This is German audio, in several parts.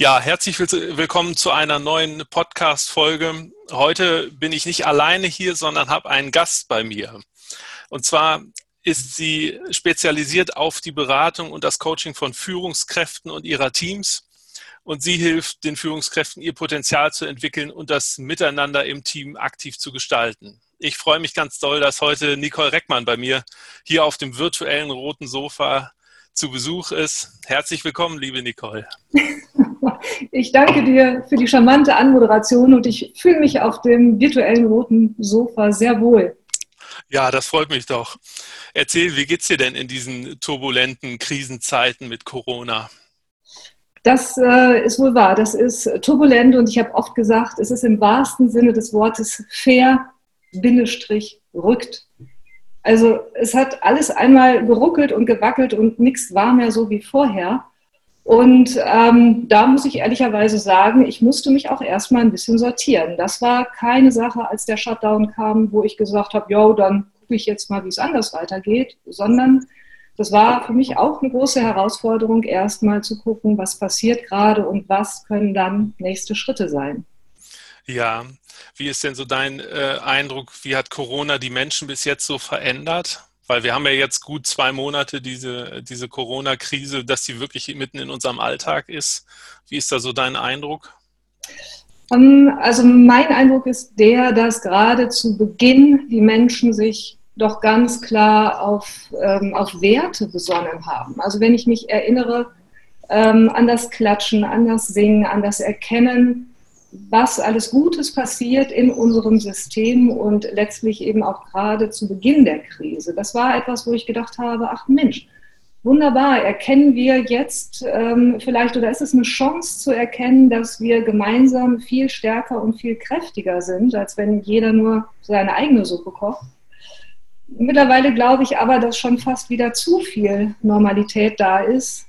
Ja, herzlich willkommen zu einer neuen Podcast-Folge. Heute bin ich nicht alleine hier, sondern habe einen Gast bei mir. Und zwar ist sie spezialisiert auf die Beratung und das Coaching von Führungskräften und ihrer Teams. Und sie hilft den Führungskräften, ihr Potenzial zu entwickeln und das Miteinander im Team aktiv zu gestalten. Ich freue mich ganz doll, dass heute Nicole Reckmann bei mir hier auf dem virtuellen roten Sofa zu Besuch ist. Herzlich willkommen, liebe Nicole. Ich danke dir für die charmante Anmoderation und ich fühle mich auf dem virtuellen roten Sofa sehr wohl. Ja, das freut mich doch. Erzähl, wie geht's dir denn in diesen turbulenten Krisenzeiten mit Corona? Das äh, ist wohl wahr. Das ist turbulent und ich habe oft gesagt, es ist im wahrsten Sinne des Wortes fair, Bindestrich, rückt. Also es hat alles einmal geruckelt und gewackelt und nichts war mehr so wie vorher. Und ähm, da muss ich ehrlicherweise sagen, ich musste mich auch erstmal ein bisschen sortieren. Das war keine Sache, als der Shutdown kam, wo ich gesagt habe, jo, dann gucke ich jetzt mal, wie es anders weitergeht, sondern das war für mich auch eine große Herausforderung, erstmal zu gucken, was passiert gerade und was können dann nächste Schritte sein. Ja, wie ist denn so dein äh, Eindruck? Wie hat Corona die Menschen bis jetzt so verändert? Weil wir haben ja jetzt gut zwei Monate diese, diese Corona-Krise, dass sie wirklich mitten in unserem Alltag ist. Wie ist da so dein Eindruck? Ähm, also mein Eindruck ist der, dass gerade zu Beginn die Menschen sich doch ganz klar auf, ähm, auf Werte besonnen haben. Also wenn ich mich erinnere ähm, an das Klatschen, an das Singen, an das Erkennen, was alles Gutes passiert in unserem System und letztlich eben auch gerade zu Beginn der Krise. Das war etwas, wo ich gedacht habe, ach Mensch, wunderbar, erkennen wir jetzt ähm, vielleicht oder ist es eine Chance zu erkennen, dass wir gemeinsam viel stärker und viel kräftiger sind, als wenn jeder nur seine eigene Suppe kocht. Mittlerweile glaube ich aber, dass schon fast wieder zu viel Normalität da ist,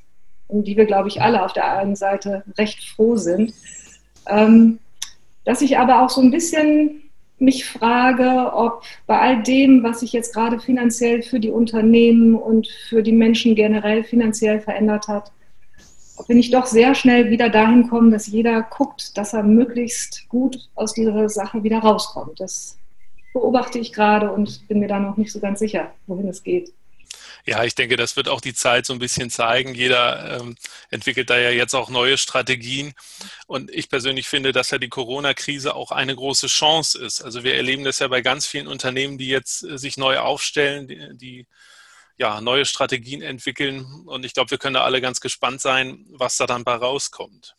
um die wir, glaube ich, alle auf der einen Seite recht froh sind dass ich aber auch so ein bisschen mich frage, ob bei all dem, was sich jetzt gerade finanziell für die Unternehmen und für die Menschen generell finanziell verändert hat, ob wir nicht doch sehr schnell wieder dahin kommen, dass jeder guckt, dass er möglichst gut aus dieser Sache wieder rauskommt. Das beobachte ich gerade und bin mir da noch nicht so ganz sicher, wohin es geht. Ja, ich denke, das wird auch die Zeit so ein bisschen zeigen. Jeder ähm, entwickelt da ja jetzt auch neue Strategien. Und ich persönlich finde, dass ja die Corona-Krise auch eine große Chance ist. Also wir erleben das ja bei ganz vielen Unternehmen, die jetzt äh, sich neu aufstellen, die, die ja, neue Strategien entwickeln. Und ich glaube, wir können da alle ganz gespannt sein, was da dann bei rauskommt.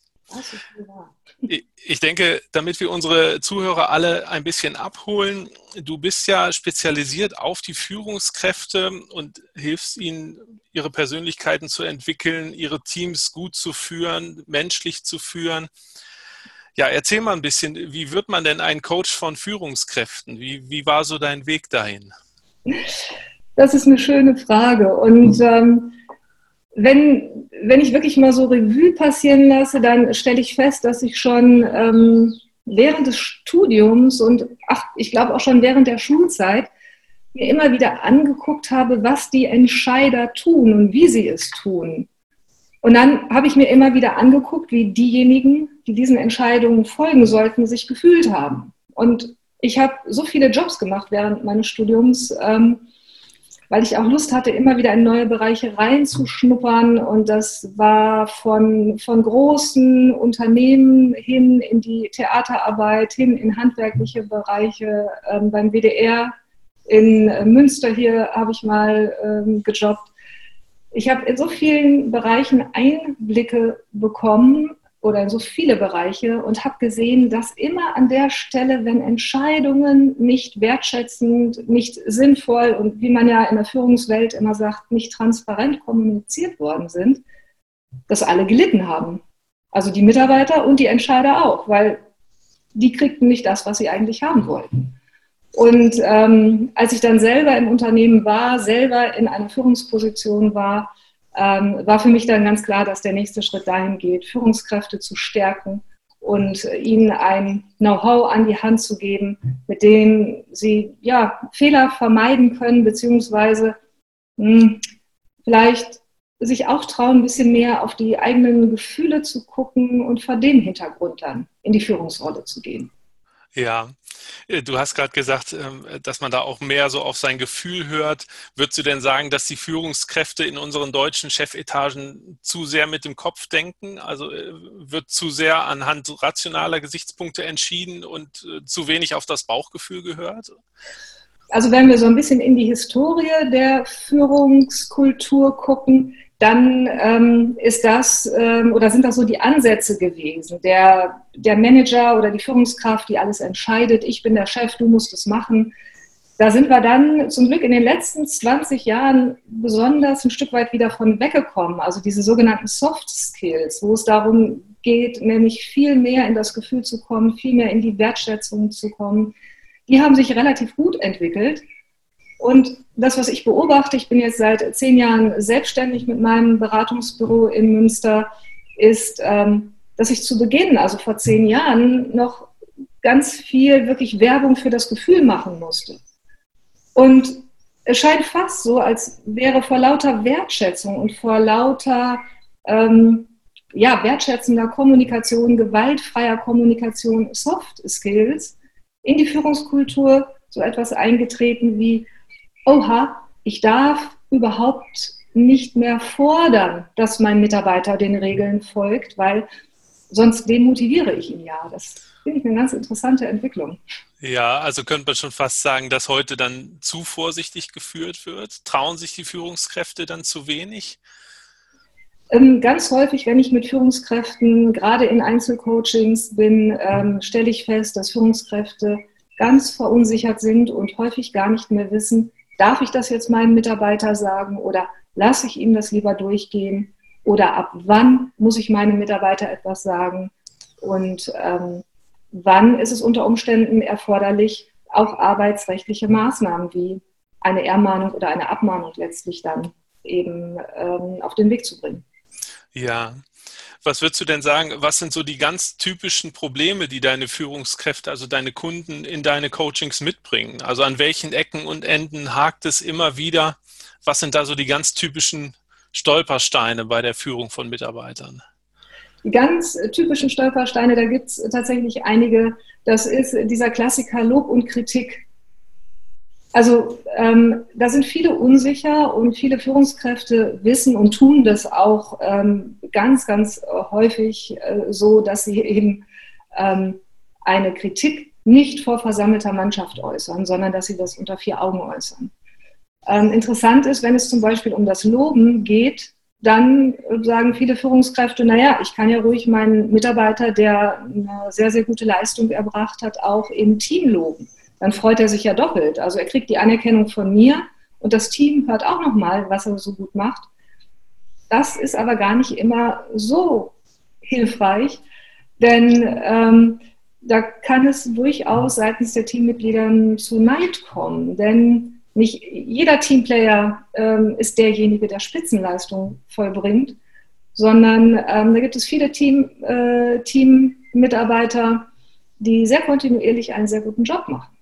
Ich denke, damit wir unsere Zuhörer alle ein bisschen abholen, du bist ja spezialisiert auf die Führungskräfte und hilfst ihnen, ihre Persönlichkeiten zu entwickeln, ihre Teams gut zu führen, menschlich zu führen. Ja, erzähl mal ein bisschen, wie wird man denn ein Coach von Führungskräften? Wie, wie war so dein Weg dahin? Das ist eine schöne Frage. Und ähm, wenn, wenn ich wirklich mal so Revue passieren lasse, dann stelle ich fest, dass ich schon ähm, während des Studiums und ach, ich glaube auch schon während der Schulzeit mir immer wieder angeguckt habe, was die Entscheider tun und wie sie es tun. Und dann habe ich mir immer wieder angeguckt, wie diejenigen, die diesen Entscheidungen folgen sollten, sich gefühlt haben. Und ich habe so viele Jobs gemacht während meines Studiums. Ähm, weil ich auch Lust hatte, immer wieder in neue Bereiche reinzuschnuppern. Und das war von, von großen Unternehmen hin in die Theaterarbeit, hin in handwerkliche Bereiche. Ähm, beim WDR in Münster hier habe ich mal ähm, gejobbt. Ich habe in so vielen Bereichen Einblicke bekommen, oder in so viele Bereiche und habe gesehen, dass immer an der Stelle, wenn Entscheidungen nicht wertschätzend, nicht sinnvoll und wie man ja in der Führungswelt immer sagt, nicht transparent kommuniziert worden sind, dass alle gelitten haben. Also die Mitarbeiter und die Entscheider auch, weil die kriegten nicht das, was sie eigentlich haben wollten. Und ähm, als ich dann selber im Unternehmen war, selber in einer Führungsposition war, ähm, war für mich dann ganz klar, dass der nächste Schritt dahin geht, Führungskräfte zu stärken und ihnen ein Know-how an die Hand zu geben, mit dem sie ja, Fehler vermeiden können, beziehungsweise mh, hm, vielleicht sich auch trauen, ein bisschen mehr auf die eigenen Gefühle zu gucken und vor dem Hintergrund dann in die Führungsrolle zu gehen. Ja, äh, du hast gerade gesagt, ähm, dass man da auch mehr so auf sein Gefühl hört. Würdest du denn sagen, dass die Führungskräfte in unseren deutschen Chefetagen zu sehr mit dem Kopf denken? Also äh, wird zu sehr anhand rationaler Gesichtspunkte entschieden und äh, zu wenig auf das Bauchgefühl gehört? Also wenn wir so ein bisschen in die Historie der Führungskultur gucken, dann ähm, ist das ähm, oder sind das so die Ansätze gewesen. Der, der Manager oder die Führungskraft, die alles entscheidet, ich bin der Chef, du musst es machen. Da sind wir dann zum Glück in den letzten 20 Jahren besonders ein Stück weit wieder von weggekommen. Also diese sogenannten Soft Skills, wo es darum geht, nämlich viel mehr in das Gefühl zu kommen, viel mehr in die Wertschätzung zu kommen, die haben sich relativ gut entwickelt. Und das, was ich beobachte, ich bin jetzt seit zehn Jahren selbstständig mit meinem Beratungsbüro in Münster, ist, ähm, dass ich zu Beginn, also vor zehn Jahren, noch ganz viel wirklich Werbung für das Gefühl machen musste. Und es scheint fast so, als wäre vor lauter Wertschätzung und vor lauter ähm, ja, wertschätzender Kommunikation, gewaltfreier Kommunikation, Soft Skills in die Führungskultur so etwas eingetreten wie oha, ich darf überhaupt nicht mehr fordern, dass mein Mitarbeiter den Regeln folgt, weil sonst demotiviere ich ihn ja. Das finde ich eine ganz interessante Entwicklung. Ja, also könnte man schon fast sagen, dass heute dann zu vorsichtig geführt wird. Trauen sich die Führungskräfte dann zu wenig? Ähm, ganz häufig, wenn ich mit Führungskräften gerade in Einzelcoachings bin, ähm, stelle ich fest, dass Führungskräfte ganz verunsichert sind und häufig gar nicht mehr wissen, darf ich das jetzt meinem Mitarbeiter sagen oder lasse ich ihm das lieber durchgehen oder ab wann muss ich meinem Mitarbeiter etwas sagen und ähm, wann ist es unter Umständen erforderlich, auch arbeitsrechtliche Maßnahmen wie eine Ermahnung oder eine Abmahnung letztlich dann eben ähm, auf den Weg zu bringen. Ja, was würdest du denn sagen, was sind so die ganz typischen Probleme, die deine Führungskräfte, also deine Kunden in deine Coachings mitbringen? Also an welchen Ecken und Enden hakt es immer wieder? Was sind da so die ganz typischen Stolpersteine bei der Führung von Mitarbeitern? Die ganz typischen Stolpersteine, da gibt es tatsächlich einige. Das ist dieser Klassiker Lob und Kritik. Also ähm, da sind viele unsicher und viele Führungskräfte wissen und tun das auch ähm, ganz, ganz häufig äh, so, dass sie eben ähm, eine Kritik nicht vor versammelter Mannschaft äußern, sondern dass sie das unter vier Augen äußern. Ähm, interessant ist, wenn es zum Beispiel um das Loben geht, dann sagen viele Führungskräfte, naja, ich kann ja ruhig meinen Mitarbeiter, der eine sehr, sehr gute Leistung erbracht hat, auch im Team loben dann freut er sich ja doppelt. Also er kriegt die Anerkennung von mir und das Team hört auch nochmal, was er so gut macht. Das ist aber gar nicht immer so hilfreich, denn ähm, da kann es durchaus seitens der Teammitglieder zu Neid kommen, denn nicht jeder Teamplayer ähm, ist derjenige, der Spitzenleistung vollbringt, sondern ähm, da gibt es viele Team, äh, Teammitarbeiter, die sehr kontinuierlich einen sehr guten Job machen.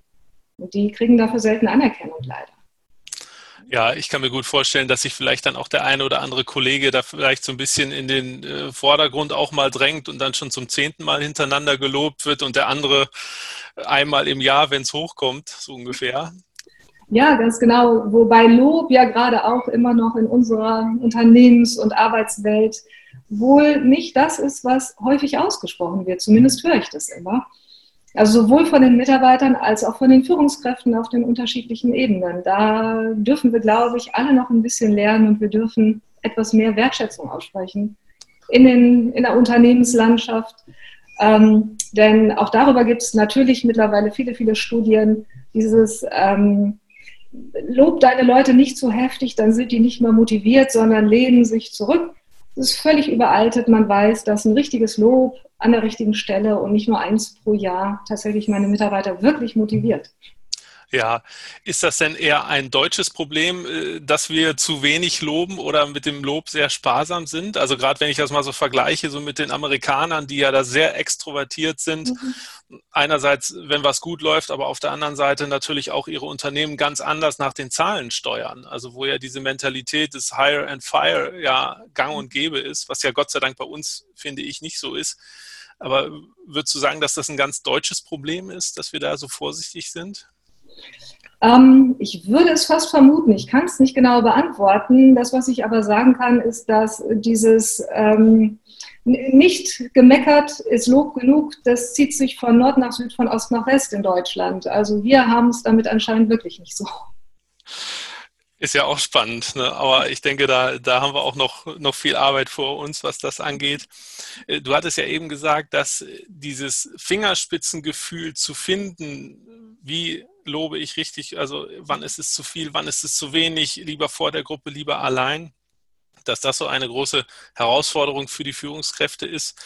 Und die kriegen dafür selten Anerkennung leider. Ja, ich kann mir gut vorstellen, dass sich vielleicht dann auch der eine oder andere Kollege da vielleicht so ein bisschen in den äh, Vordergrund auch mal drängt und dann schon zum zehnten Mal hintereinander gelobt wird und der andere einmal im Jahr, wenn es hochkommt, so ungefähr. Ja, ganz genau. Wobei Lob ja gerade auch immer noch in unserer Unternehmens- und Arbeitswelt wohl nicht das ist, was häufig ausgesprochen wird. Zumindest höre ich das immer. Also sowohl von den Mitarbeitern als auch von den Führungskräften auf den unterschiedlichen Ebenen. Da dürfen wir, glaube ich, alle noch ein bisschen lernen und wir dürfen etwas mehr Wertschätzung aussprechen in, den, in der Unternehmenslandschaft. Ähm, denn auch darüber gibt es natürlich mittlerweile viele, viele Studien. Dieses ähm, Lob deine Leute nicht zu heftig, dann sind die nicht mehr motiviert, sondern lehnen sich zurück. Das ist völlig überaltet. Man weiß, dass ein richtiges Lob an der richtigen Stelle und nicht nur eins pro Jahr tatsächlich meine Mitarbeiter wirklich motiviert. Ja, ist das denn eher ein deutsches Problem, äh, dass wir zu wenig loben oder mit dem Lob sehr sparsam sind? Also gerade wenn ich das mal so vergleiche, so mit den Amerikanern, die ja da sehr extrovertiert sind. Mhm. Einerseits, wenn was gut läuft, aber auf der anderen Seite natürlich auch ihre Unternehmen ganz anders nach den Zahlen steuern. Also wo ja diese Mentalität des Hire and Fire ja gang und gäbe ist, was ja Gott sei Dank bei uns, finde ich, nicht so ist. Aber würdest du sagen, dass das ein ganz deutsches Problem ist, dass wir da so vorsichtig sind? Ähm, ich würde es fast vermuten, ich kann es nicht genau beantworten. Das, was ich aber sagen kann, ist, dass dieses ähm, nicht gemeckert ist Lob genug, das zieht sich von Nord nach Süd, von Ost nach West in Deutschland. Also wir haben es damit anscheinend wirklich nicht so. Ist ja auch spannend, ne? aber ich denke, da, da haben wir auch noch, noch viel Arbeit vor uns, was das angeht. Äh, du hattest ja eben gesagt, dass dieses Fingerspitzengefühl zu finden, wie lobe ich richtig, also wann ist es zu viel, wann ist es zu wenig, lieber vor der Gruppe, lieber allein dass das so eine große Herausforderung für die Führungskräfte ist.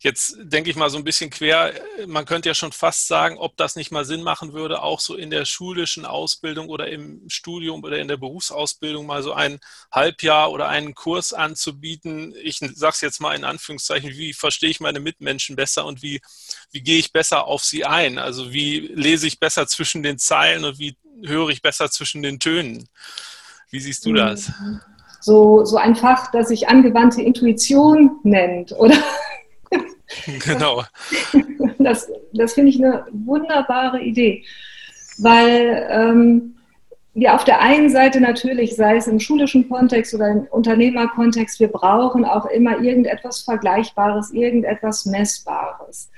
Jetzt denke ich mal so ein bisschen quer, man könnte ja schon fast sagen, ob das nicht mal Sinn machen würde, auch so in der schulischen Ausbildung oder im Studium oder in der Berufsausbildung mal so ein Halbjahr oder einen Kurs anzubieten. Ich sage es jetzt mal in Anführungszeichen, wie verstehe ich meine Mitmenschen besser und wie, wie gehe ich besser auf sie ein? Also wie lese ich besser zwischen den Zeilen und wie höre ich besser zwischen den Tönen? Wie siehst du das? Mhm so, so ein Fach, das sich angewandte Intuition nennt, oder? Genau. Das, das finde ich eine wunderbare Idee, weil ähm, wir auf der einen Seite natürlich, sei es im schulischen Kontext oder im Unternehmerkontext, wir brauchen auch immer irgendetwas Vergleichbares, irgendetwas Messbares.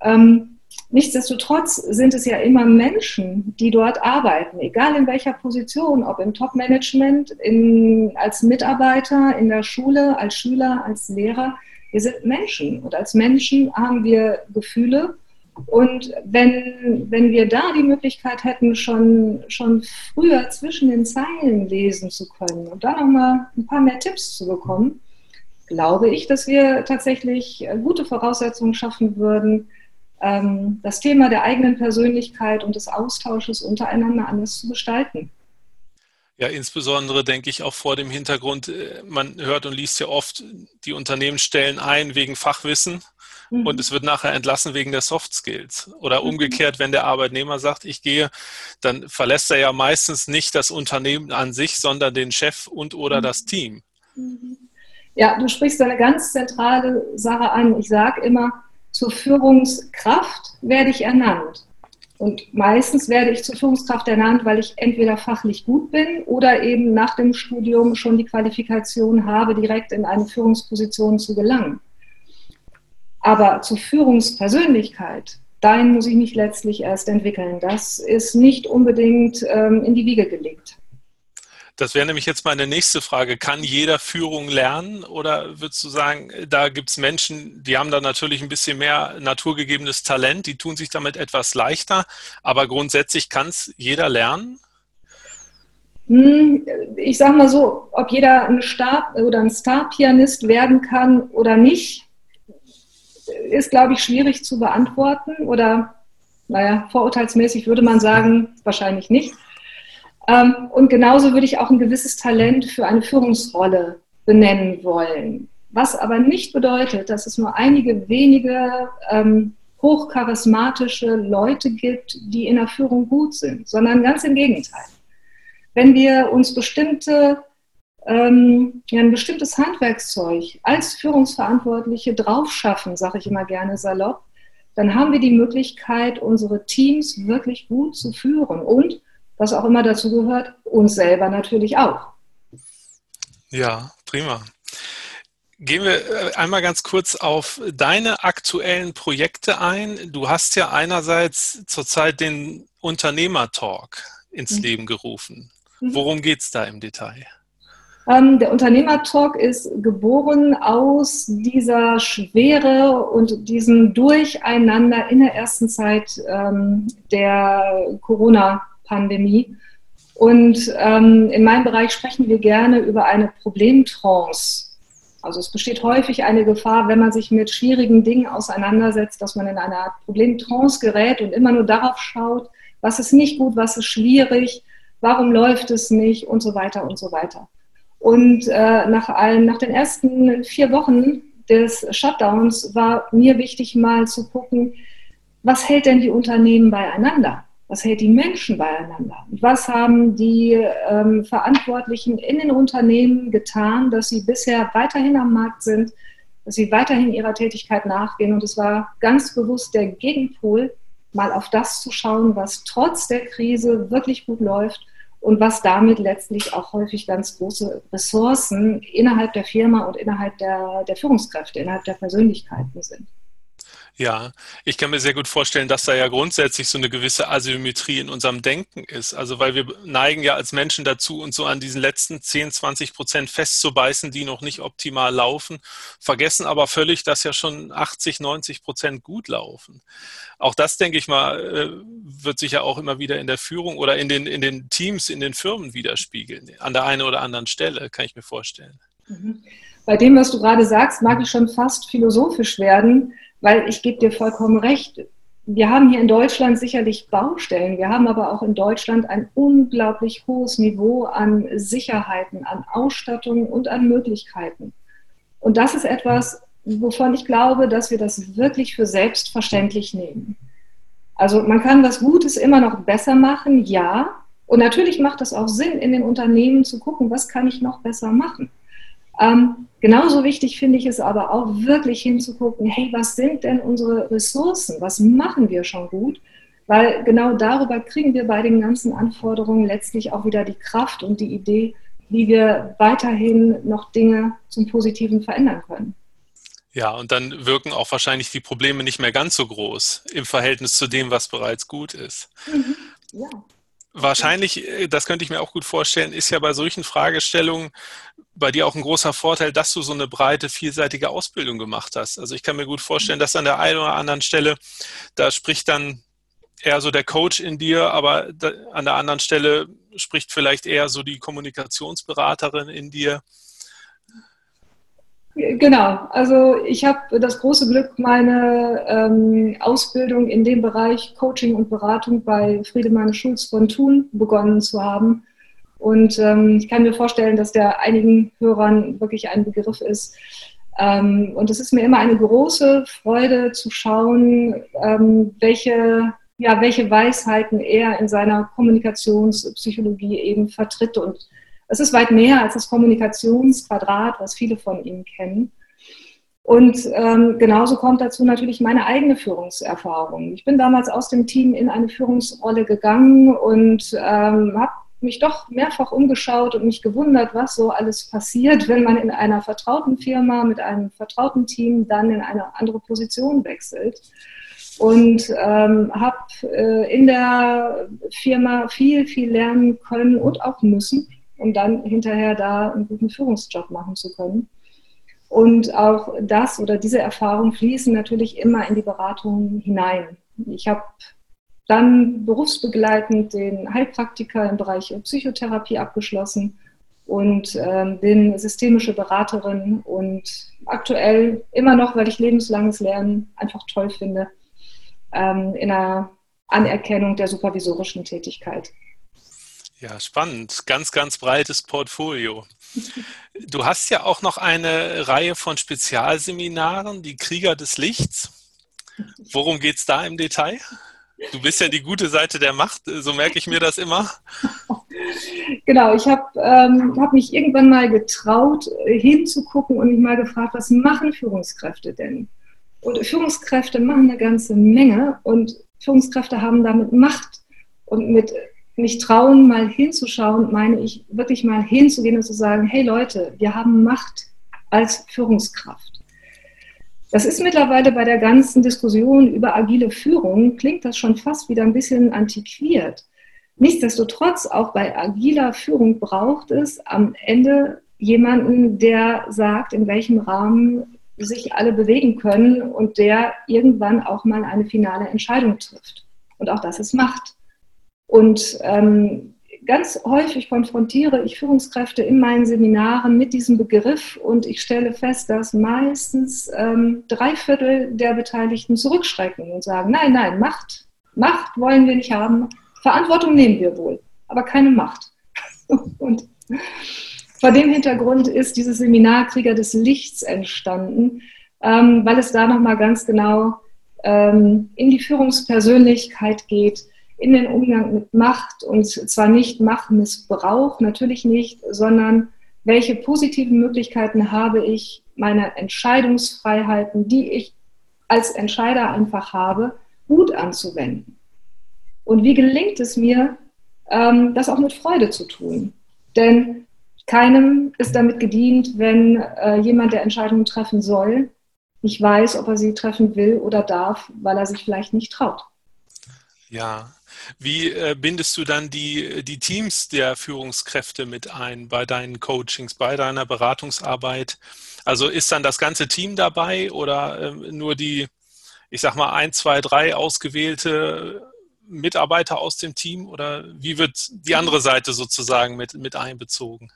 Ähm, Nichtsdestotrotz sind es ja immer Menschen, die dort arbeiten, egal in welcher Position, ob im Top-Management, als Mitarbeiter, in der Schule, als Schüler, als Lehrer. Wir sind Menschen und als Menschen haben wir Gefühle. Und wenn, wenn wir da die Möglichkeit hätten, schon, schon früher zwischen den Zeilen lesen zu können und dann nochmal ein paar mehr Tipps zu bekommen, glaube ich, dass wir tatsächlich gute Voraussetzungen schaffen würden, das Thema der eigenen Persönlichkeit und des Austausches untereinander anders zu gestalten. Ja, insbesondere denke ich auch vor dem Hintergrund, äh, man hört und liest ja oft, die Unternehmen stellen ein wegen Fachwissen mhm. und es wird nachher entlassen wegen der Soft Skills. Oder mhm. umgekehrt, wenn der Arbeitnehmer sagt, ich gehe, dann verlässt er ja meistens nicht das Unternehmen an sich, sondern den Chef und oder mhm. das Team. Mhm. Ja, du sprichst eine ganz zentrale Sache an. Ich sage immer, zur Führungskraft werde ich ernannt. Und meistens werde ich zur Führungskraft ernannt, weil ich entweder fachlich gut bin oder eben nach dem Studium schon die Qualifikation habe, direkt in eine Führungsposition zu gelangen. Aber zur Führungspersönlichkeit, dahin muss ich mich letztlich erst entwickeln. Das ist nicht unbedingt ähm, in die Wiege gelegt. Das wäre nämlich jetzt meine nächste Frage. Kann jeder Führung lernen oder würdest du sagen, da gibt es Menschen, die haben da natürlich ein bisschen mehr naturgegebenes Talent, die tun sich damit etwas leichter, aber grundsätzlich kann es jeder lernen? Hm, ich sage mal so, ob jeder ein Star- oder ein Star-Pianist werden kann oder nicht, ist, glaube ich, schwierig zu beantworten. Oder, naja, vorurteilsmäßig würde man sagen, wahrscheinlich nicht. Ähm, und genauso würde ich auch ein gewisses Talent für eine Führungsrolle benennen wollen. Was aber nicht bedeutet, dass es nur einige wenige ähm, hochcharismatische Leute gibt, die in der Führung gut sind, sondern ganz im Gegenteil. Wenn wir uns bestimmte, ähm, ein bestimmtes Handwerkszeug als Führungsverantwortliche draufschaffen, sage ich immer gerne salopp, dann haben wir die Möglichkeit, unsere Teams wirklich gut zu führen und was auch immer dazu gehört, uns selber natürlich auch. Ja, prima. Gehen wir äh, einmal ganz kurz auf deine aktuellen Projekte ein. Du hast ja einerseits zurzeit den Unternehmertalk ins mhm. Leben gerufen. Mhm. Worum geht es da im Detail? Ähm, der Unternehmertalk ist geboren aus dieser Schwere und diesem Durcheinander in der ersten Zeit ähm, der Corona- Pandemie. Und ähm, in meinem Bereich sprechen wir gerne über eine Problemtrance. Also es besteht häufig eine Gefahr, wenn man sich mit schwierigen Dingen auseinandersetzt, dass man in eine Art Problemtrance gerät und immer nur darauf schaut, Was ist nicht gut, was ist schwierig, warum läuft es nicht und so weiter und so weiter. Und äh, nach, allen, nach den ersten vier Wochen des Shutdowns war mir wichtig, mal zu gucken, was hält denn die Unternehmen beieinander? Was hält die Menschen beieinander? Was haben die ähm, Verantwortlichen in den Unternehmen getan, dass sie bisher weiterhin am Markt sind, dass sie weiterhin ihrer Tätigkeit nachgehen? Und es war ganz bewusst der Gegenpol, mal auf das zu schauen, was trotz der Krise wirklich gut läuft und was damit letztlich auch häufig ganz große Ressourcen innerhalb der Firma und innerhalb der, der Führungskräfte, innerhalb der Persönlichkeiten sind. Ja, ich kann mir sehr gut vorstellen, dass da ja grundsätzlich so eine gewisse Asymmetrie in unserem Denken ist. Also weil wir neigen ja als Menschen dazu, uns so an diesen letzten 10, 20 Prozent festzubeißen, die noch nicht optimal laufen, vergessen aber völlig, dass ja schon 80, 90 Prozent gut laufen. Auch das, denke ich mal, äh, wird sich ja auch immer wieder in der Führung oder in den, in den Teams, in den Firmen widerspiegeln. An der einen oder anderen Stelle, kann ich mir vorstellen. Mhm. Bei dem, was du gerade sagst, mag ich schon fast philosophisch werden weil ich gebe dir vollkommen recht. Wir haben hier in Deutschland sicherlich Baustellen. Wir haben aber auch in Deutschland ein unglaublich hohes Niveau an Sicherheiten, an Ausstattung und an Möglichkeiten. Und das ist etwas, wovon ich glaube, dass wir das wirklich für selbstverständlich nehmen. Also man kann was Gutes immer noch besser machen, ja. Und natürlich macht es auch Sinn, in den Unternehmen zu gucken, was kann ich noch besser machen. Ähm, genauso wichtig finde ich es aber auch wirklich hinzugucken, hey, was sind denn unsere Ressourcen? Was machen wir schon gut? Weil genau darüber kriegen wir bei den ganzen Anforderungen letztlich auch wieder die Kraft und die Idee, wie wir weiterhin noch Dinge zum Positiven verändern können. Ja, und dann wirken auch wahrscheinlich die Probleme nicht mehr ganz so groß im Verhältnis zu dem, was bereits gut ist. Mhm. Ja. Wahrscheinlich, äh, das könnte ich mir auch gut vorstellen, ist ja bei solchen Fragestellungen bei dir auch ein großer Vorteil, dass du so eine breite, vielseitige Ausbildung gemacht hast. Also ich kann mir gut vorstellen, dass an der einen oder anderen Stelle, da spricht dann eher so der Coach in dir, aber an der anderen Stelle spricht vielleicht eher so die Kommunikationsberaterin in dir. Genau, also ich habe das große Glück, meine ähm, Ausbildung in dem Bereich Coaching und Beratung bei Friedemann Schulz von Thun begonnen zu haben. Und ähm, ich kann mir vorstellen, dass der einigen Hörern wirklich ein Begriff ist. Ähm, und es ist mir immer eine große Freude zu schauen, ähm, welche, ja, welche Weisheiten er in seiner Kommunikationspsychologie eben vertritt und es ist weit mehr als das Kommunikationsquadrat, was viele von Ihnen kennen. Und ähm, genauso kommt dazu natürlich meine eigene Führungserfahrung. Ich bin damals aus dem Team in eine Führungsrolle gegangen und ähm, habe mich doch mehrfach umgeschaut und mich gewundert, was so alles passiert, wenn man in einer vertrauten Firma mit einem vertrauten Team dann in eine andere Position wechselt. Und ähm, habe äh, in der Firma viel, viel lernen können und auch müssen um dann hinterher da einen guten Führungsjob machen zu können. Und auch das oder diese Erfahrungen fließen natürlich immer in die Beratung hinein. Ich habe dann berufsbegleitend den Heilpraktiker im Bereich Psychotherapie abgeschlossen und ähm, bin systemische Beraterin und aktuell immer noch, weil ich lebenslanges Lernen einfach toll finde, ähm, in einer Anerkennung der supervisorischen Tätigkeit. Ja, spannend. Ganz, ganz breites Portfolio. Du hast ja auch noch eine Reihe von Spezialseminaren, die Krieger des Lichts. Worum geht es da im Detail? Du bist ja die gute Seite der Macht, so merke ich mir das immer. Genau, ich habe ähm, hab mich irgendwann mal getraut, hinzugucken und mich mal gefragt, was machen Führungskräfte denn? Und Führungskräfte machen eine ganze Menge und Führungskräfte haben damit Macht. Und mit mich trauen, mal hinzuschauen, meine ich wirklich mal hinzugehen und zu sagen, hey Leute, wir haben Macht als Führungskraft. Das ist mittlerweile bei der ganzen Diskussion über agile Führung, klingt das schon fast wieder ein bisschen antiquiert. Nichtsdestotrotz, auch bei agiler Führung braucht es am Ende jemanden, der sagt, in welchem Rahmen sich alle bewegen können und der irgendwann auch mal eine finale Entscheidung trifft. Und auch das ist Macht. Und ähm, ganz häufig konfrontiere ich Führungskräfte in meinen Seminaren mit diesem Begriff und ich stelle fest, dass meistens ähm, drei Viertel der Beteiligten zurückschrecken und sagen, nein, nein, Macht, Macht wollen wir nicht haben, Verantwortung nehmen wir wohl, aber keine Macht. Und vor dem Hintergrund ist dieses Seminar Krieger des Lichts entstanden, ähm, weil es da nochmal ganz genau ähm, in die Führungspersönlichkeit geht, in den Umgang mit Macht und zwar nicht Machtmissbrauch, natürlich nicht, sondern welche positiven Möglichkeiten habe ich, meine Entscheidungsfreiheiten, die ich als Entscheider einfach habe, gut anzuwenden. Und wie gelingt es mir, ähm, das auch mit Freude zu tun? Denn keinem ist damit gedient, wenn äh, jemand, der Entscheidungen treffen soll, nicht weiß, ob er sie treffen will oder darf, weil er sich vielleicht nicht traut. Ja, wie äh, bindest du dann die, die Teams der Führungskräfte mit ein bei deinen Coachings, bei deiner Beratungsarbeit? Also ist dann das ganze Team dabei oder äh, nur die, ich sag mal, ein, zwei, drei ausgewählte Mitarbeiter aus dem Team oder wie wird die andere Seite sozusagen mit, mit einbezogen?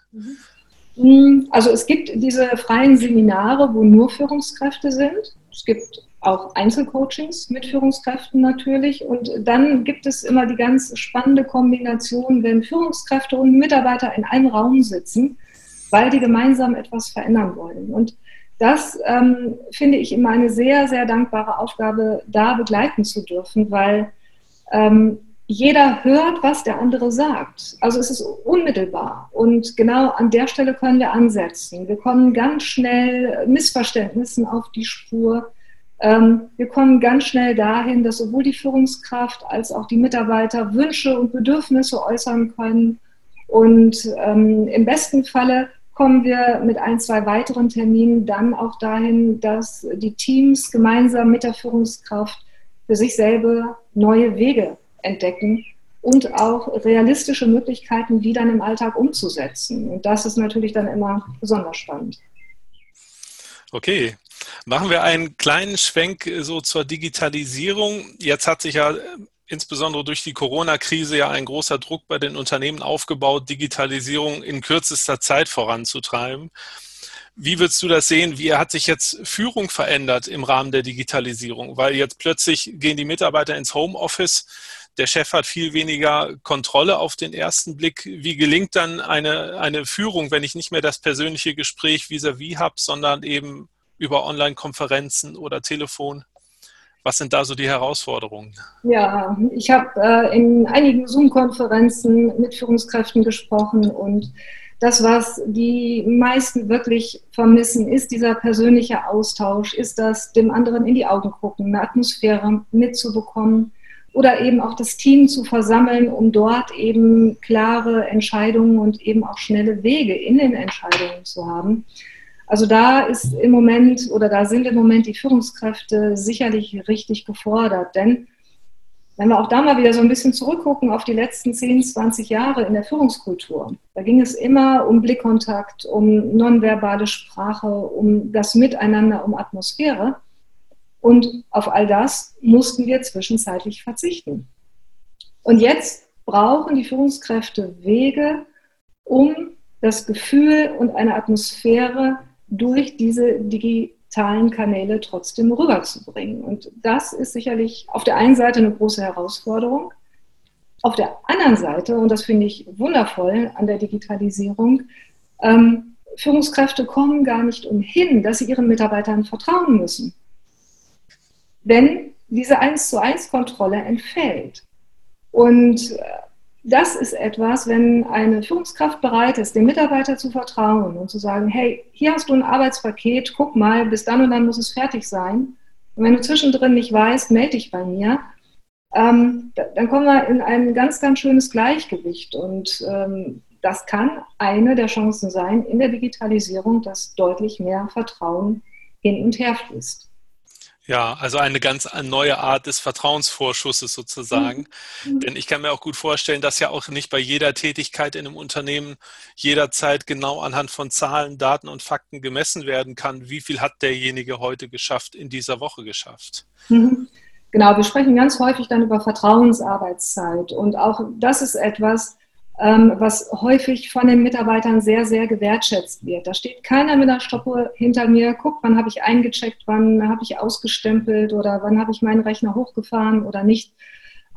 Mhm. Also es gibt diese freien Seminare, wo nur Führungskräfte sind. Es gibt auch Einzelcoachings mit Führungskräften natürlich. Und dann gibt es immer die ganz spannende Kombination, wenn Führungskräfte und Mitarbeiter in einem Raum sitzen, weil die gemeinsam etwas verändern wollen. Und das ähm, finde ich immer eine sehr, sehr dankbare Aufgabe, da begleiten zu dürfen, weil ähm, jeder hört, was der andere sagt. Also es ist unmittelbar. Und genau an der Stelle können wir ansetzen. Wir kommen ganz schnell Missverständnissen auf die Spur. Ähm, wir kommen ganz schnell dahin, dass sowohl die Führungskraft als auch die Mitarbeiter Wünsche und Bedürfnisse äußern können. Und ähm, im besten Falle kommen wir mit ein, zwei weiteren Terminen dann auch dahin, dass die Teams gemeinsam mit der Führungskraft für sich selber neue Wege entdecken und auch realistische Möglichkeiten, die dann im Alltag umzusetzen. Und das ist natürlich dann immer besonders spannend. Okay, Machen wir einen kleinen Schwenk äh, so zur Digitalisierung. Jetzt hat sich ja äh, insbesondere durch die Corona-Krise ja ein großer Druck bei den Unternehmen aufgebaut, Digitalisierung in kürzester Zeit voranzutreiben. Wie würdest du das sehen? Wie hat sich jetzt Führung verändert im Rahmen der Digitalisierung? Weil jetzt plötzlich gehen die Mitarbeiter ins Homeoffice. Der Chef hat viel weniger Kontrolle auf den ersten Blick. Wie gelingt dann eine, eine Führung, wenn ich nicht mehr das persönliche Gespräch vis-à-vis -vis habe, sondern eben über Online-Konferenzen oder Telefon? Was sind da so die Herausforderungen? Ja, ich habe äh, in einigen Zoom-Konferenzen mit Führungskräften gesprochen und das, was die meisten wirklich vermissen, ist dieser persönliche Austausch, ist das dem anderen in die Augen gucken, eine Atmosphäre mitzubekommen oder eben auch das Team zu versammeln, um dort eben klare Entscheidungen und eben auch schnelle Wege in den Entscheidungen zu haben. Also da ist im Moment oder da sind im Moment die Führungskräfte sicherlich richtig gefordert, denn wenn wir auch da mal wieder so ein bisschen zurückgucken auf die letzten 10, 20 Jahre in der Führungskultur, da ging es immer um Blickkontakt, um nonverbale Sprache, um das Miteinander, um Atmosphäre. Und auf all das mussten wir zwischenzeitlich verzichten. Und jetzt brauchen die Führungskräfte Wege, um das Gefühl und eine Atmosphäre durch diese digitalen Kanäle trotzdem rüberzubringen. Und das ist sicherlich auf der einen Seite eine große Herausforderung. Auf der anderen Seite, und das finde ich wundervoll an der Digitalisierung, ähm, Führungskräfte kommen gar nicht umhin, dass sie ihren Mitarbeitern vertrauen müssen. Denn diese 1 zu 1 Kontrolle entfällt. Und äh, das ist etwas, wenn eine Führungskraft bereit ist, dem Mitarbeiter zu vertrauen und zu sagen, hey, hier hast du ein Arbeitspaket, guck mal, bis dann und dann muss es fertig sein. Und wenn du zwischendrin nicht weißt, melde dich bei mir. Ähm, dann kommen wir in ein ganz, ganz schönes Gleichgewicht. Und ähm, das kann eine der Chancen sein in der Digitalisierung, dass deutlich mehr Vertrauen hin und her fließt. Ja, also eine ganz neue Art des Vertrauensvorschusses sozusagen. Mhm. Denn ich kann mir auch gut vorstellen, dass ja auch nicht bei jeder Tätigkeit in einem Unternehmen jederzeit genau anhand von Zahlen, Daten und Fakten gemessen werden kann. Wie viel hat derjenige heute geschafft, in dieser Woche geschafft? Mhm. Genau, wir sprechen ganz häufig dann über Vertrauensarbeitszeit. Und auch das ist etwas, was häufig von den Mitarbeitern sehr, sehr gewertschätzt wird. Da steht keiner mit einer Stoppuhr hinter mir, guck, wann habe ich eingecheckt, wann habe ich ausgestempelt oder wann habe ich meinen Rechner hochgefahren oder nicht.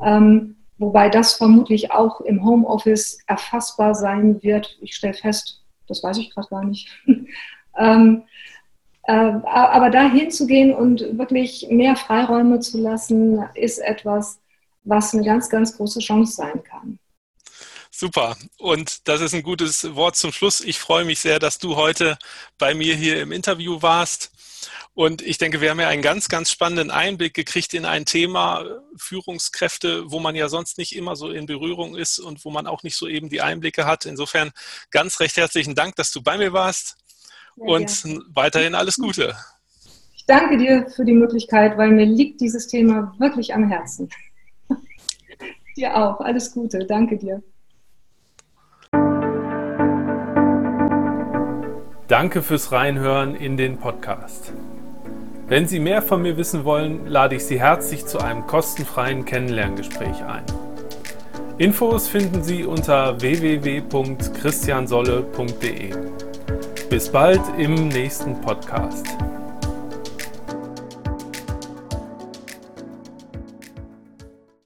Ähm, wobei das vermutlich auch im Homeoffice erfassbar sein wird. Ich stelle fest, das weiß ich gerade gar nicht. ähm, äh, aber da hinzugehen und wirklich mehr Freiräume zu lassen, ist etwas, was eine ganz, ganz große Chance sein kann. Super. Und das ist ein gutes Wort zum Schluss. Ich freue mich sehr, dass du heute bei mir hier im Interview warst. Und ich denke, wir haben ja einen ganz, ganz spannenden Einblick gekriegt in ein Thema Führungskräfte, wo man ja sonst nicht immer so in Berührung ist und wo man auch nicht so eben die Einblicke hat. Insofern ganz recht herzlichen Dank, dass du bei mir warst und ja. weiterhin alles Gute. Ich danke dir für die Möglichkeit, weil mir liegt dieses Thema wirklich am Herzen. dir auch. Alles Gute. Danke dir. Danke fürs Reinhören in den Podcast. Wenn Sie mehr von mir wissen wollen, lade ich Sie herzlich zu einem kostenfreien Kennenlerngespräch ein. Infos finden Sie unter www.christiansolle.de. Bis bald im nächsten Podcast.